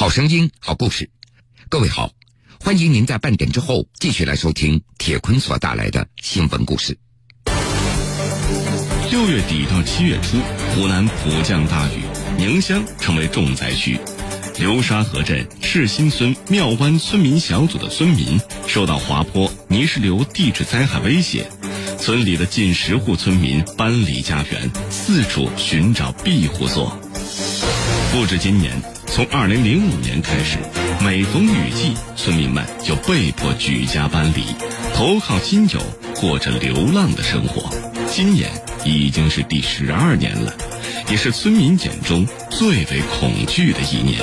好声音，好故事。各位好，欢迎您在半点之后继续来收听铁坤所带来的新闻故事。六月底到七月初，湖南普降大雨，宁乡成为重灾区。流沙河镇赤新村庙湾村民小组的村民受到滑坡、泥石流地质灾害威胁，村里的近十户村民搬离家园，四处寻找庇护所。不止今年，从二零零五年开始，每逢雨季，村民们就被迫举家搬离，投靠亲友，过着流浪的生活。今年已经是第十二年了，也是村民眼中最为恐惧的一年。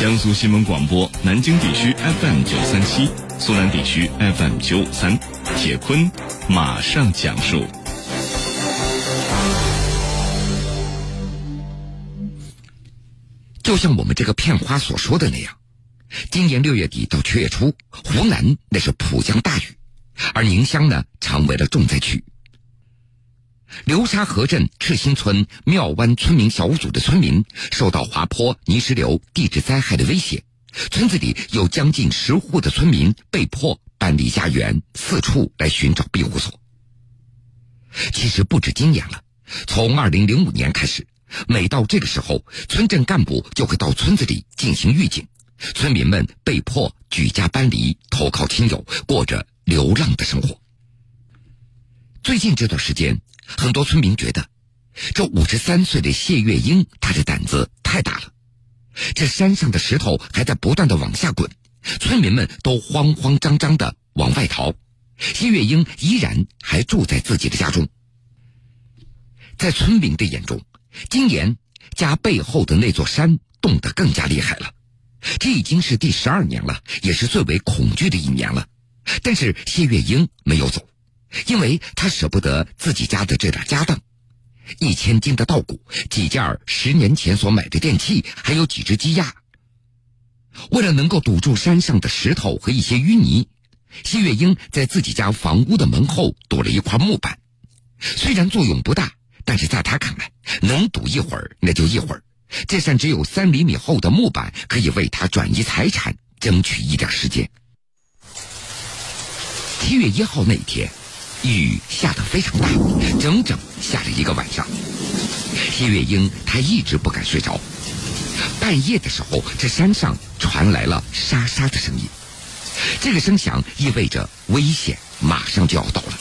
江苏新闻广播南京地区 FM 九三七，苏南地区 FM 九五三，铁坤马上讲述。就像我们这个片花所说的那样，今年六月底到七月初，湖南那是普降大雨，而宁乡呢成为了重灾区。流沙河镇赤心村庙湾村民小组的村民受到滑坡、泥石流地质灾害的威胁，村子里有将近十户的村民被迫搬离家园，四处来寻找庇护所。其实不止今年了，从二零零五年开始。每到这个时候，村镇干部就会到村子里进行预警，村民们被迫举家搬离，投靠亲友，过着流浪的生活。最近这段时间，很多村民觉得，这五十三岁的谢月英，她的胆子太大了。这山上的石头还在不断的往下滚，村民们都慌慌张张的往外逃，谢月英依然还住在自己的家中。在村民的眼中，今年家背后的那座山动得更加厉害了，这已经是第十二年了，也是最为恐惧的一年了。但是谢月英没有走，因为她舍不得自己家的这点家当，一千斤的稻谷，几件十年前所买的电器，还有几只鸡鸭。为了能够堵住山上的石头和一些淤泥，谢月英在自己家房屋的门后堵了一块木板，虽然作用不大。但是在他看来，能堵一会儿那就一会儿。这扇只有三厘米厚的木板，可以为他转移财产争取一点时间。七月一号那天，雨下得非常大，整整下了一个晚上。谢月英她一直不敢睡着。半夜的时候，这山上传来了沙沙的声音，这个声响意味着危险马上就要到了。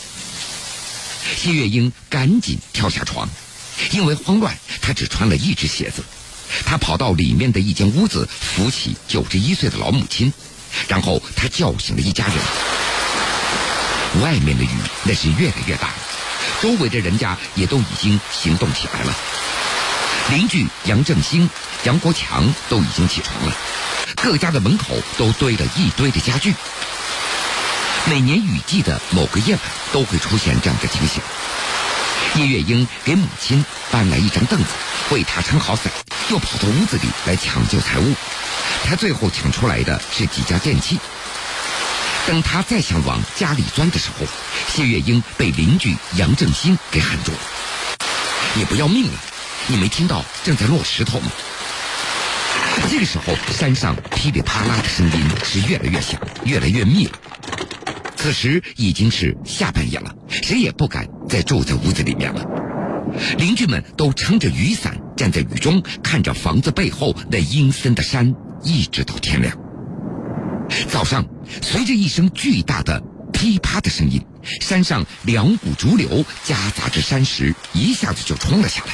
谢月英赶紧跳下床，因为慌乱，她只穿了一只鞋子。她跑到里面的一间屋子，扶起九十一岁的老母亲，然后她叫醒了一家人。外面的雨那是越来越大，周围的人家也都已经行动起来了。邻居杨正兴、杨国强都已经起床了，各家的门口都堆了一堆的家具。每年雨季的某个夜晚都会出现这样的情形。叶月英给母亲搬来一张凳子，为她撑好伞，又跑到屋子里来抢救财物。她最后抢出来的是几家电器。等她再想往家里钻的时候，谢月英被邻居杨正兴给喊住了：“你不要命了？你没听到正在落石头吗？”这个时候，山上噼里啪啦的声音是越来越响，越来越密了。此时已经是下半夜了，谁也不敢再住在屋子里面了。邻居们都撑着雨伞站在雨中，看着房子背后那阴森的山，一直到天亮。早上，随着一声巨大的噼啪的声音，山上两股竹流夹杂着山石，一下子就冲了下来，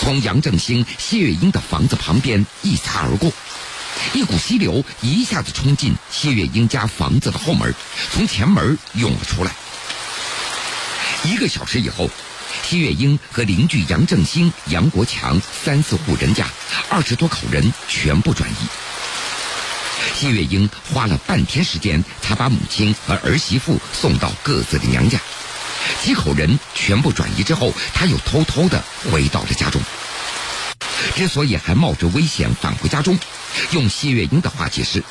从杨正兴、谢月英的房子旁边一擦而过。一股溪流一下子冲进谢月英家房子的后门，从前门涌了出来。一个小时以后，谢月英和邻居杨正兴、杨国强三四户人家二十多口人全部转移。谢月英花了半天时间，才把母亲和儿媳妇送到各自的娘家。几口人全部转移之后，他又偷偷的回到了家中。之所以还冒着危险返回家中，用谢月英的话解释：“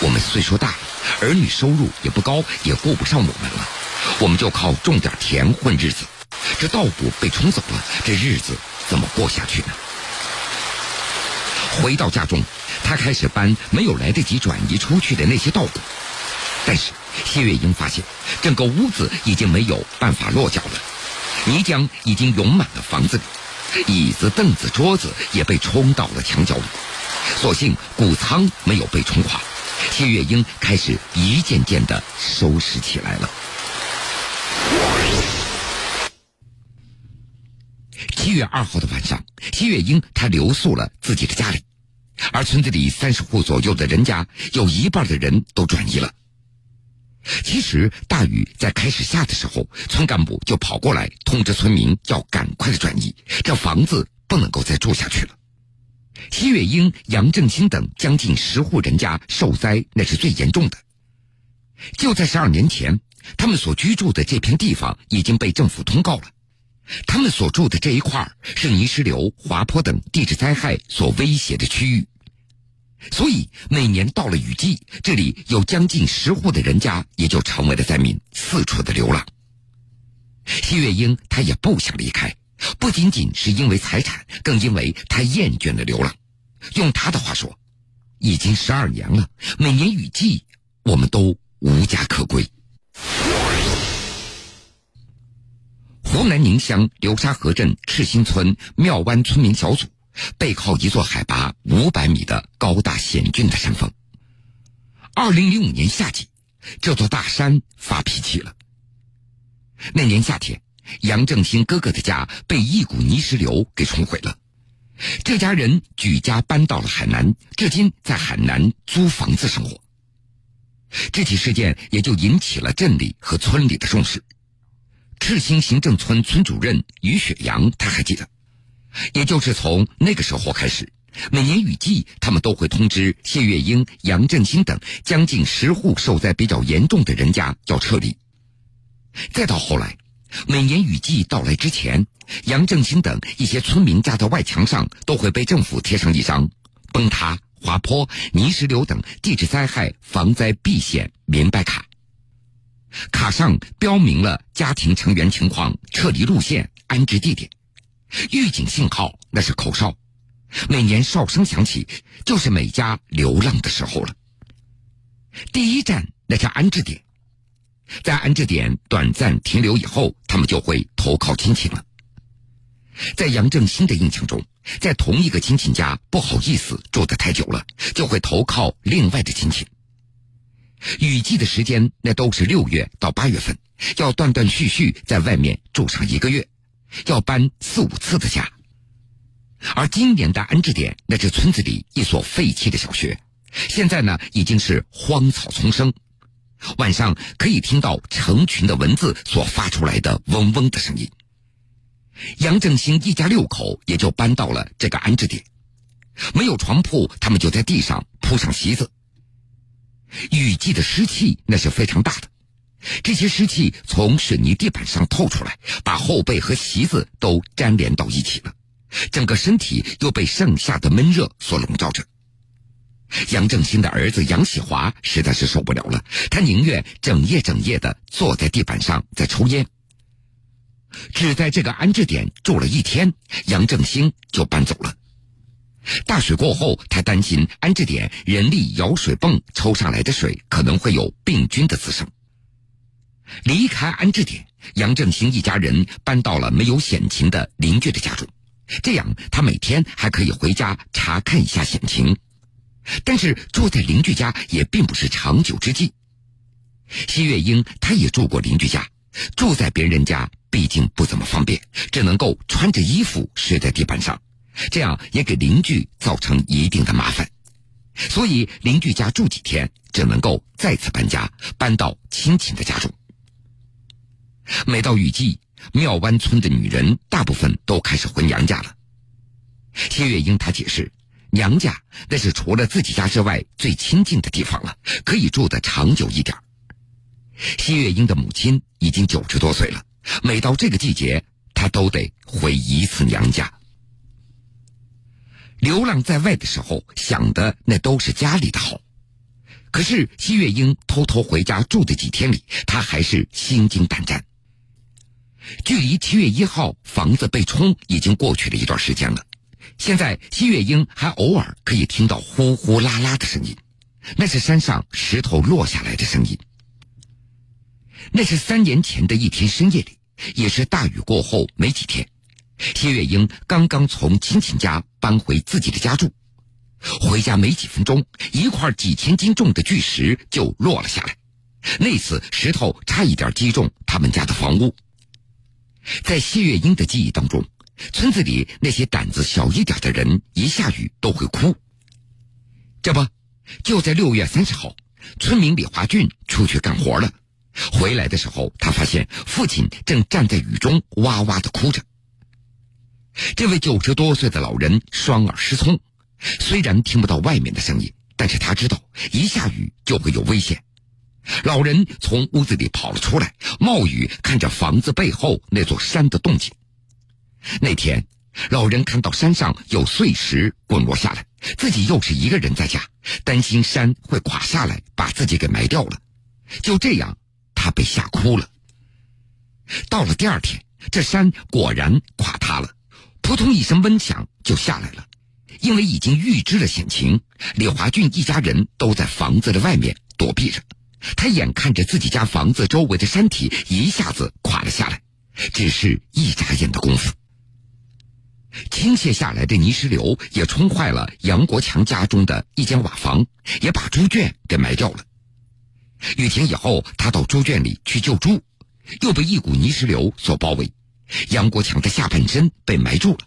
我们岁数大了，儿女收入也不高，也顾不上我们了，我们就靠种点田混日子。这稻谷被冲走了，这日子怎么过下去呢？”回到家中，他开始搬没有来得及转移出去的那些稻谷，但是谢月英发现整个屋子已经没有办法落脚了，泥浆已经涌满了房子里，椅子、凳子、桌子也被冲到了墙角里。所幸谷仓没有被冲垮，谢月英开始一件件的收拾起来了。七月二号的晚上，谢月英她留宿了自己的家里。而村子里三十户左右的人家，有一半的人都转移了。其实大雨在开始下的时候，村干部就跑过来通知村民要赶快的转移，这房子不能够再住下去了。西月英、杨正兴等将近十户人家受灾，那是最严重的。就在十二年前，他们所居住的这片地方已经被政府通告了。他们所住的这一块是泥石流、滑坡等地质灾害所威胁的区域，所以每年到了雨季，这里有将近十户的人家也就成为了灾民，四处的流浪。西月英他也不想离开，不仅仅是因为财产，更因为他厌倦了流浪。用他的话说，已经十二年了，每年雨季我们都无家可归。湖南宁乡流沙河镇赤心村庙湾村民小组背靠一座海拔五百米的高大险峻的山峰。二零零五年夏季，这座大山发脾气了。那年夏天，杨正兴哥哥的家被一股泥石流给冲毁了，这家人举家搬到了海南，至今在海南租房子生活。这起事件也就引起了镇里和村里的重视。赤星行政村村主任于雪阳，他还记得，也就是从那个时候开始，每年雨季，他们都会通知谢月英、杨振兴等将近十户受灾比较严重的人家要撤离。再到后来，每年雨季到来之前，杨正兴等一些村民家的外墙上都会被政府贴上一张崩塌、滑坡、泥石流等地质灾害防灾避险明白卡。卡上标明了家庭成员情况、撤离路线、安置地点，预警信号那是口哨，每年哨声响起，就是每家流浪的时候了。第一站那叫安置点，在安置点短暂停留以后，他们就会投靠亲戚了。在杨正新的印象中，在同一个亲戚家不好意思住得太久了，就会投靠另外的亲戚。雨季的时间，那都是六月到八月份，要断断续续在外面住上一个月，要搬四五次的家。而今年的安置点，那是村子里一所废弃的小学，现在呢已经是荒草丛生，晚上可以听到成群的蚊子所发出来的嗡嗡的声音。杨正兴一家六口也就搬到了这个安置点，没有床铺，他们就在地上铺上席子。雨季的湿气那是非常大的，这些湿气从水泥地板上透出来，把后背和席子都粘连到一起了，整个身体又被盛夏的闷热所笼罩着。杨正兴的儿子杨喜华实在是受不了了，他宁愿整夜整夜的坐在地板上在抽烟。只在这个安置点住了一天，杨正兴就搬走了。大水过后，他担心安置点人力舀水泵抽上来的水可能会有病菌的滋生。离开安置点，杨正兴一家人搬到了没有险情的邻居的家中，这样他每天还可以回家查看一下险情。但是住在邻居家也并不是长久之计。西月英她也住过邻居家，住在别人家毕竟不怎么方便，只能够穿着衣服睡在地板上。这样也给邻居造成一定的麻烦，所以邻居家住几天，只能够再次搬家，搬到亲戚的家中。每到雨季，庙湾村的女人大部分都开始回娘家了。谢月英她解释，娘家那是除了自己家之外最亲近的地方了，可以住得长久一点。谢月英的母亲已经九十多岁了，每到这个季节，她都得回一次娘家。流浪在外的时候，想的那都是家里的好。可是西月英偷偷回家住的几天里，她还是心惊胆战。距离七月一号房子被冲已经过去了一段时间了，现在谢月英还偶尔可以听到呼呼啦啦的声音，那是山上石头落下来的声音。那是三年前的一天深夜里，也是大雨过后没几天，谢月英刚刚从亲戚家搬回自己的家住，回家没几分钟，一块几千斤重的巨石就落了下来，那次石头差一点击中他们家的房屋。在谢月英的记忆当中。村子里那些胆子小一点的人，一下雨都会哭。这不，就在六月三十号，村民李华俊出去干活了，回来的时候，他发现父亲正站在雨中哇哇的哭着。这位九十多岁的老人双耳失聪，虽然听不到外面的声音，但是他知道一下雨就会有危险。老人从屋子里跑了出来，冒雨看着房子背后那座山的动静。那天，老人看到山上有碎石滚落下来，自己又是一个人在家，担心山会垮下来把自己给埋掉了。就这样，他被吓哭了。到了第二天，这山果然垮塌了，扑通一声闷响就下来了。因为已经预知了险情，李华俊一家人都在房子的外面躲避着。他眼看着自己家房子周围的山体一下子垮了下来，只是一眨眼的功夫。倾泻下来的泥石流也冲坏了杨国强家中的一间瓦房，也把猪圈给埋掉了。雨停以后，他到猪圈里去救猪，又被一股泥石流所包围，杨国强的下半身被埋住了。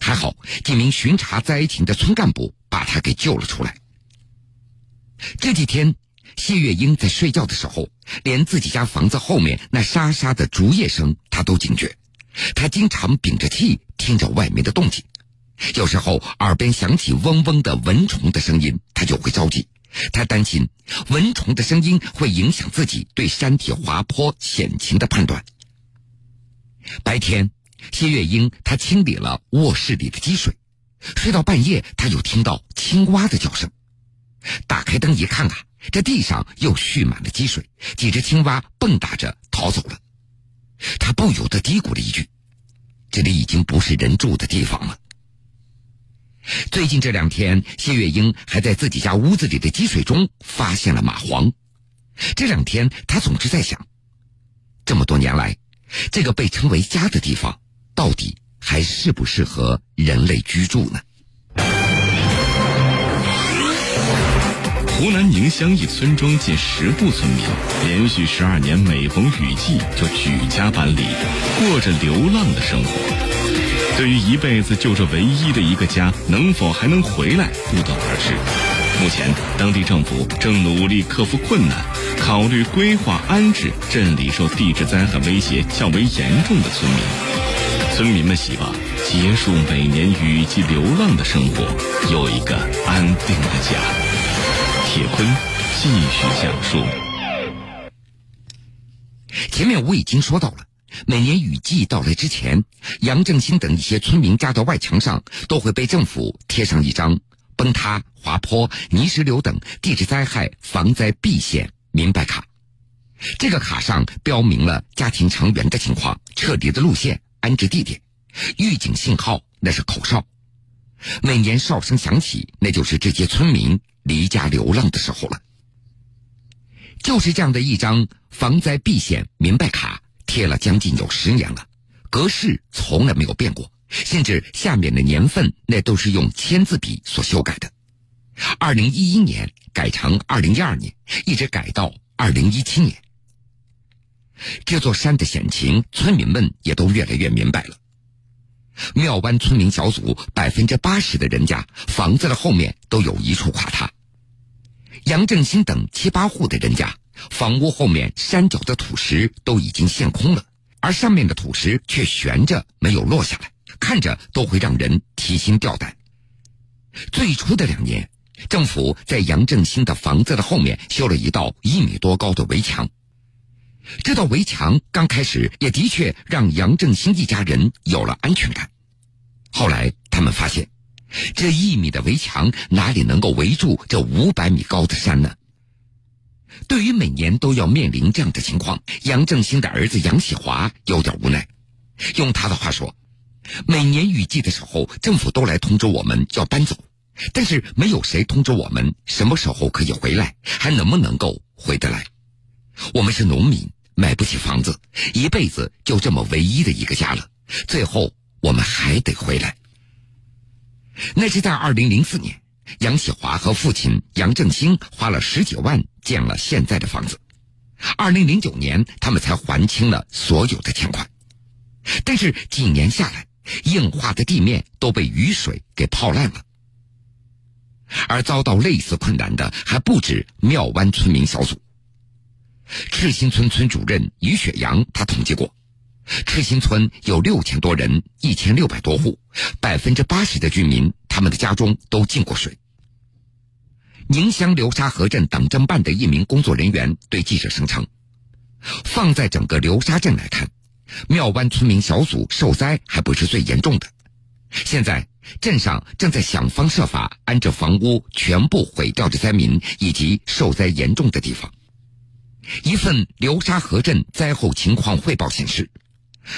还好几名巡查灾情的村干部把他给救了出来。这几天，谢月英在睡觉的时候，连自己家房子后面那沙沙的竹叶声，他都惊觉。他经常屏着气听着外面的动静，有时候耳边响起嗡嗡的蚊虫的声音，他就会着急。他担心蚊虫的声音会影响自己对山体滑坡险情的判断。白天，谢月英她清理了卧室里的积水，睡到半夜，他又听到青蛙的叫声。打开灯一看啊，这地上又蓄满了积水，几只青蛙蹦跶着逃走了。他不由得嘀咕了一句：“这里已经不是人住的地方了。”最近这两天，谢月英还在自己家屋子里的积水中发现了蚂蟥。这两天，他总是在想：这么多年来，这个被称为家的地方，到底还适不适合人类居住呢？湖南宁乡一村庄近十户村民，连续十二年每逢雨季就举家搬离，过着流浪的生活。对于一辈子就这唯一的一个家，能否还能回来，不得而知。目前，当地政府正努力克服困难，考虑规划安置镇里受地质灾害威胁较为严重的村民。村民们希望结束每年雨季流浪的生活，有一个安定的家。铁坤继续讲述。前面我已经说到了，每年雨季到来之前，杨正新等一些村民家的外墙上都会被政府贴上一张崩塌、滑坡、泥石流等地质灾害防灾避险明白卡。这个卡上标明了家庭成员的情况、撤离的路线、安置地点、预警信号，那是口哨。每年哨声响起，那就是这些村民离家流浪的时候了。就是这样的一张防灾避险明白卡，贴了将近有十年了，格式从来没有变过，甚至下面的年份那都是用签字笔所修改的。二零一一年改成二零一二年，一直改到二零一七年。这座山的险情，村民们也都越来越明白了。庙湾村民小组百分之八十的人家房子的后面都有一处垮塌，杨振兴等七八户的人家房屋后面山脚的土石都已经陷空了，而上面的土石却悬着没有落下来，看着都会让人提心吊胆。最初的两年，政府在杨振兴的房子的后面修了一道一米多高的围墙。这道围墙刚开始也的确让杨正兴一家人有了安全感。后来他们发现，这一米的围墙哪里能够围住这五百米高的山呢？对于每年都要面临这样的情况，杨正兴的儿子杨喜华有点无奈。用他的话说，每年雨季的时候，政府都来通知我们要搬走，但是没有谁通知我们什么时候可以回来，还能不能够回得来。我们是农民，买不起房子，一辈子就这么唯一的一个家了，最后我们还得回来。那是在二零零四年，杨喜华和父亲杨正兴花了十几万建了现在的房子，二零零九年他们才还清了所有的欠款，但是几年下来。硬化的地面都被雨水给泡烂了，而遭到类似困难的还不止庙湾村民小组。赤心村村主任于雪阳他统计过，赤心村有六千多人，一千六百多户，百分之八十的居民他们的家中都进过水。宁乡流沙河镇党政办的一名工作人员对记者声称，放在整个流沙镇来看。庙湾村民小组受灾还不是最严重的，现在镇上正在想方设法安置房屋全部毁掉的灾民以及受灾严重的地方。一份流沙河镇灾后情况汇报显示，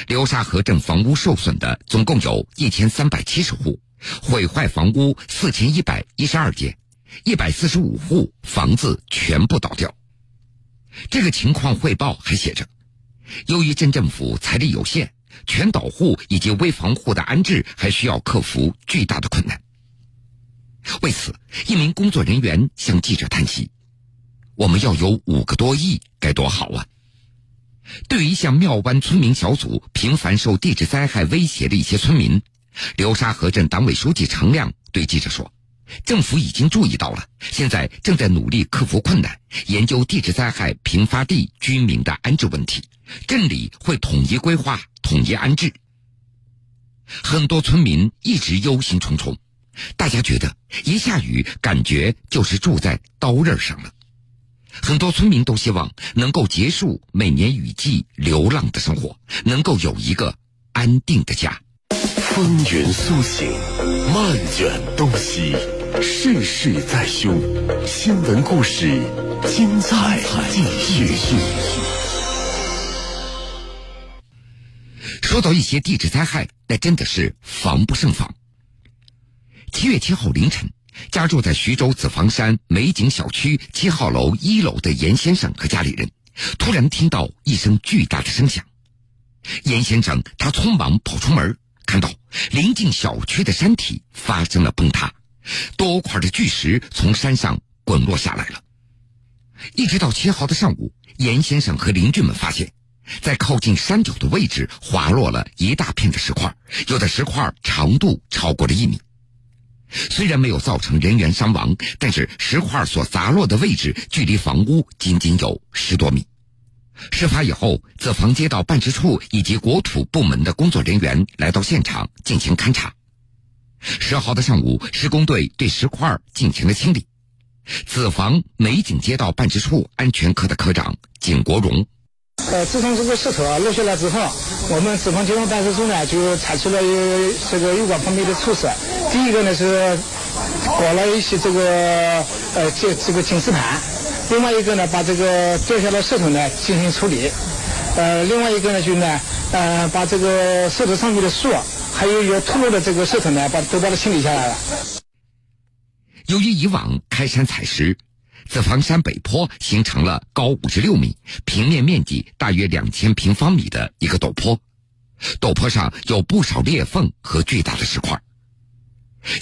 流沙河镇房屋受损的总共有一千三百七十户，毁坏房屋四千一百一十二间，一百四十五户房子全部倒掉。这个情况汇报还写着。由于镇政府财力有限，全岛户以及危房户的安置还需要克服巨大的困难。为此，一名工作人员向记者叹息：“我们要有五个多亿，该多好啊！”对于像庙湾村民小组频繁受地质灾害威胁的一些村民，流沙河镇党委书记程亮对记者说。政府已经注意到了，现在正在努力克服困难，研究地质灾害频发地居民的安置问题。镇里会统一规划、统一安置。很多村民一直忧心忡忡，大家觉得一下雨，感觉就是住在刀刃上了。很多村民都希望能够结束每年雨季流浪的生活，能够有一个安定的家。风云苏醒，漫卷东西。世事在胸，新闻故事精彩继续。说到一些地质灾害，那真的是防不胜防。七月七号凌晨，家住在徐州紫房山美景小区七号楼一楼的严先生和家里人，突然听到一声巨大的声响。严先生他匆忙跑出门，看到临近小区的山体发生了崩塌。多块的巨石从山上滚落下来了。一直到七号的上午，严先生和邻居们发现，在靠近山脚的位置滑落了一大片的石块，有的石块长度超过了一米。虽然没有造成人员伤亡，但是石块所砸落的位置距离房屋仅仅有十多米。事发以后，子房街道办事处以及国土部门的工作人员来到现场进行勘查。十号的上午，施工队对石块进行了清理。子房美景街道办事处安全科的科长景国荣，呃，自从这个石头啊落下来之后，我们子房街道办事处呢就采取了这个有关方面的措施。第一个呢是搞了一些这个呃这这个警示牌，另外一个呢把这个掉下来的石头呢进行处理，呃，另外一个呢就呢呃把这个石头上面的树。还有有脱落的这个石头呢，把都把它清理下来了。由于以往开山采石，紫房山北坡形成了高五十六米、平面面积大约两千平方米的一个陡坡，陡坡上有不少裂缝和巨大的石块。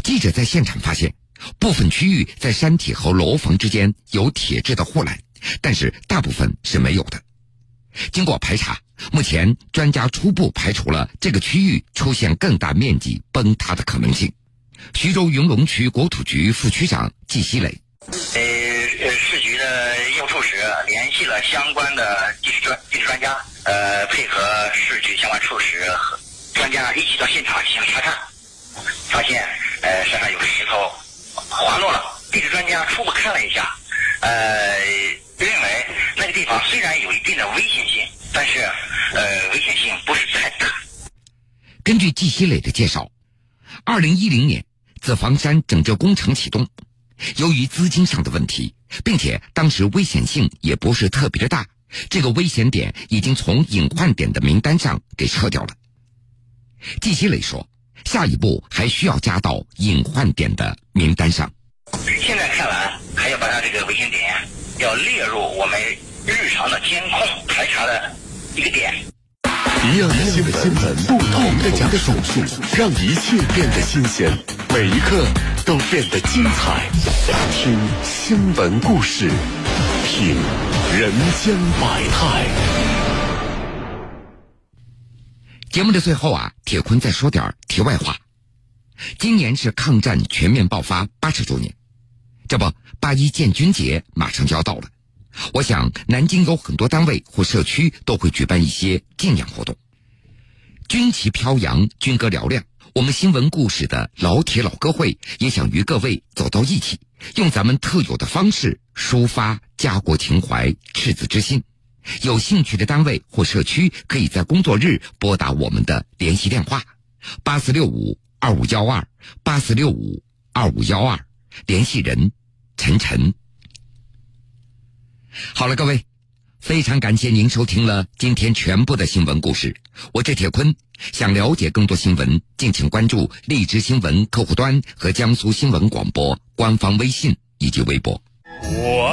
记者在现场发现，部分区域在山体和楼房之间有铁质的护栏，但是大部分是没有的。经过排查。目前，专家初步排除了这个区域出现更大面积崩塌的可能性。徐州云龙区国土局副区长季希磊：的业务处室联系了相关的地质专地质专家，呃，配合市局相关处室和专家一起到现场进行查看，发现呃山上有石头滑落了。地质专家初步看了一下，呃，认为那个地方虽然有一定的危险性。但是，呃，危险性不是太大。根据季希磊的介绍，二零一零年紫房山整治工程启动，由于资金上的问题，并且当时危险性也不是特别的大，这个危险点已经从隐患点的名单上给撤掉了。季希磊说，下一步还需要加到隐患点的名单上。现在看来，还要把它这个危险点要列入我们日常的监控排查的一个点。一样的新闻，不同的讲述，让一切变得新鲜，每一刻都变得精彩。听新闻故事，品人间百态。节目的最后啊，铁坤再说点题外话。今年是抗战全面爆发八十周年，这不，八一建军节马上就要到了。我想，南京有很多单位或社区都会举办一些敬仰活动，军旗飘扬，军歌嘹亮。我们新闻故事的老铁老歌会也想与各位走到一起，用咱们特有的方式抒发家国情怀、赤子之心。有兴趣的单位或社区，可以在工作日拨打我们的联系电话：八四六五二五幺二八四六五二五幺二，联系人陈晨。好了，各位，非常感谢您收听了今天全部的新闻故事。我是铁坤，想了解更多新闻，敬请关注荔枝新闻客户端和江苏新闻广播官方微信以及微博。我。